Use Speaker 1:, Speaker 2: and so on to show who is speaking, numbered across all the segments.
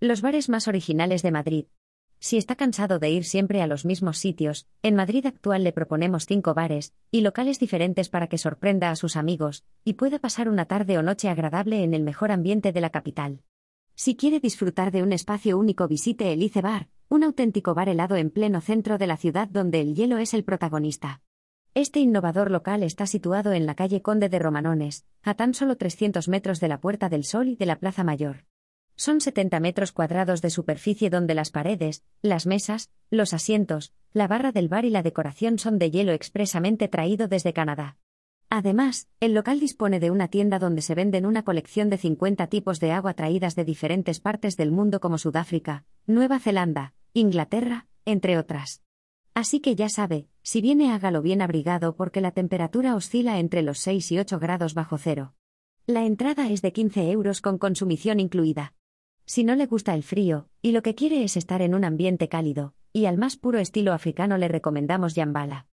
Speaker 1: Los bares más originales de Madrid. Si está cansado de ir siempre a los mismos sitios, en Madrid actual le proponemos cinco bares y locales diferentes para que sorprenda a sus amigos y pueda pasar una tarde o noche agradable en el mejor ambiente de la capital. Si quiere disfrutar de un espacio único, visite el Ice Bar, un auténtico bar helado en pleno centro de la ciudad donde el hielo es el protagonista. Este innovador local está situado en la calle Conde de Romanones, a tan solo 300 metros de la Puerta del Sol y de la Plaza Mayor. Son 70 metros cuadrados de superficie donde las paredes, las mesas, los asientos, la barra del bar y la decoración son de hielo expresamente traído desde Canadá. Además, el local dispone de una tienda donde se venden una colección de 50 tipos de agua traídas de diferentes partes del mundo como Sudáfrica, Nueva Zelanda, Inglaterra, entre otras. Así que ya sabe, si viene hágalo bien abrigado porque la temperatura oscila entre los 6 y 8 grados bajo cero. La entrada es de 15 euros con consumición incluida. Si no le gusta el frío, y lo que quiere es estar en un ambiente cálido, y al más puro estilo africano le recomendamos Yambala.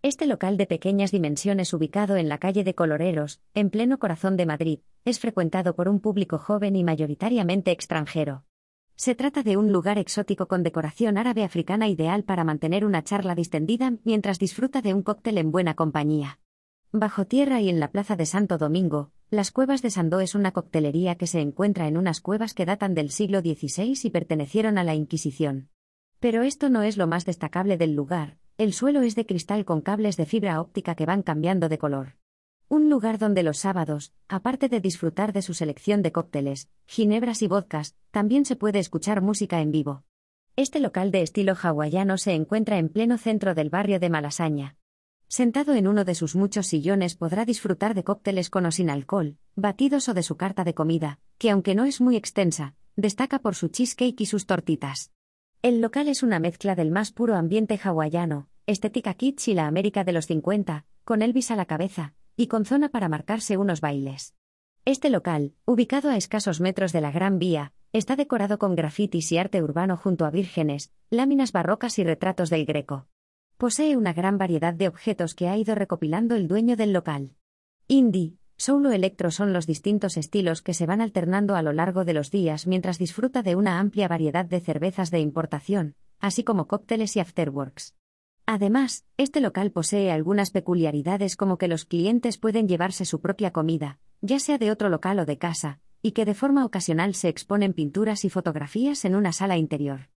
Speaker 1: Este local de pequeñas dimensiones ubicado en la calle de Coloreros, en pleno corazón de Madrid, es frecuentado por un público joven y mayoritariamente extranjero. Se trata de un lugar exótico con decoración árabe africana ideal para mantener una charla distendida mientras disfruta de un cóctel en buena compañía. Bajo tierra y en la plaza de Santo Domingo, las Cuevas de Sandó es una coctelería que se encuentra en unas cuevas que datan del siglo XVI y pertenecieron a la Inquisición. Pero esto no es lo más destacable del lugar, el suelo es de cristal con cables de fibra óptica que van cambiando de color. Un lugar donde los sábados, aparte de disfrutar de su selección de cócteles, ginebras y vodkas, también se puede escuchar música en vivo. Este local de estilo hawaiano se encuentra en pleno centro del barrio de Malasaña. Sentado en uno de sus muchos sillones podrá disfrutar de cócteles con o sin alcohol, batidos o de su carta de comida, que aunque no es muy extensa, destaca por su cheesecake y sus tortitas. El local es una mezcla del más puro ambiente hawaiano, estética kitsch y la América de los 50, con Elvis a la cabeza, y con zona para marcarse unos bailes. Este local, ubicado a escasos metros de la Gran Vía, está decorado con grafitis y arte urbano junto a vírgenes, láminas barrocas y retratos del Greco. Posee una gran variedad de objetos que ha ido recopilando el dueño del local. Indie, soul o electro son los distintos estilos que se van alternando a lo largo de los días mientras disfruta de una amplia variedad de cervezas de importación, así como cócteles y afterworks. Además, este local posee algunas peculiaridades como que los clientes pueden llevarse su propia comida, ya sea de otro local o de casa, y que de forma ocasional se exponen pinturas y fotografías en una sala interior.